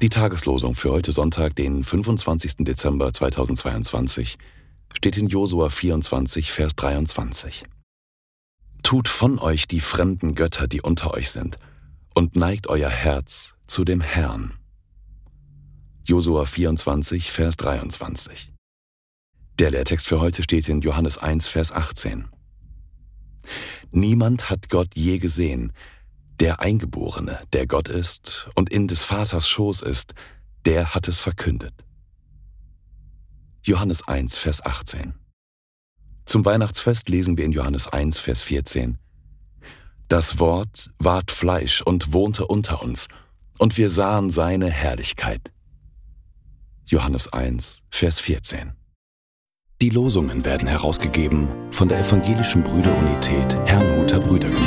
Die Tageslosung für heute Sonntag, den 25. Dezember 2022, steht in Josua 24, Vers 23. Tut von euch die fremden Götter, die unter euch sind, und neigt euer Herz zu dem Herrn. Josua 24, Vers 23. Der Lehrtext für heute steht in Johannes 1, Vers 18. Niemand hat Gott je gesehen, der Eingeborene, der Gott ist und in des Vaters Schoß ist, der hat es verkündet. Johannes 1, Vers 18. Zum Weihnachtsfest lesen wir in Johannes 1, Vers 14. Das Wort ward Fleisch und wohnte unter uns, und wir sahen seine Herrlichkeit. Johannes 1, Vers 14. Die Losungen werden herausgegeben von der Evangelischen Brüderunität Herrnhuter Brüdergemeine.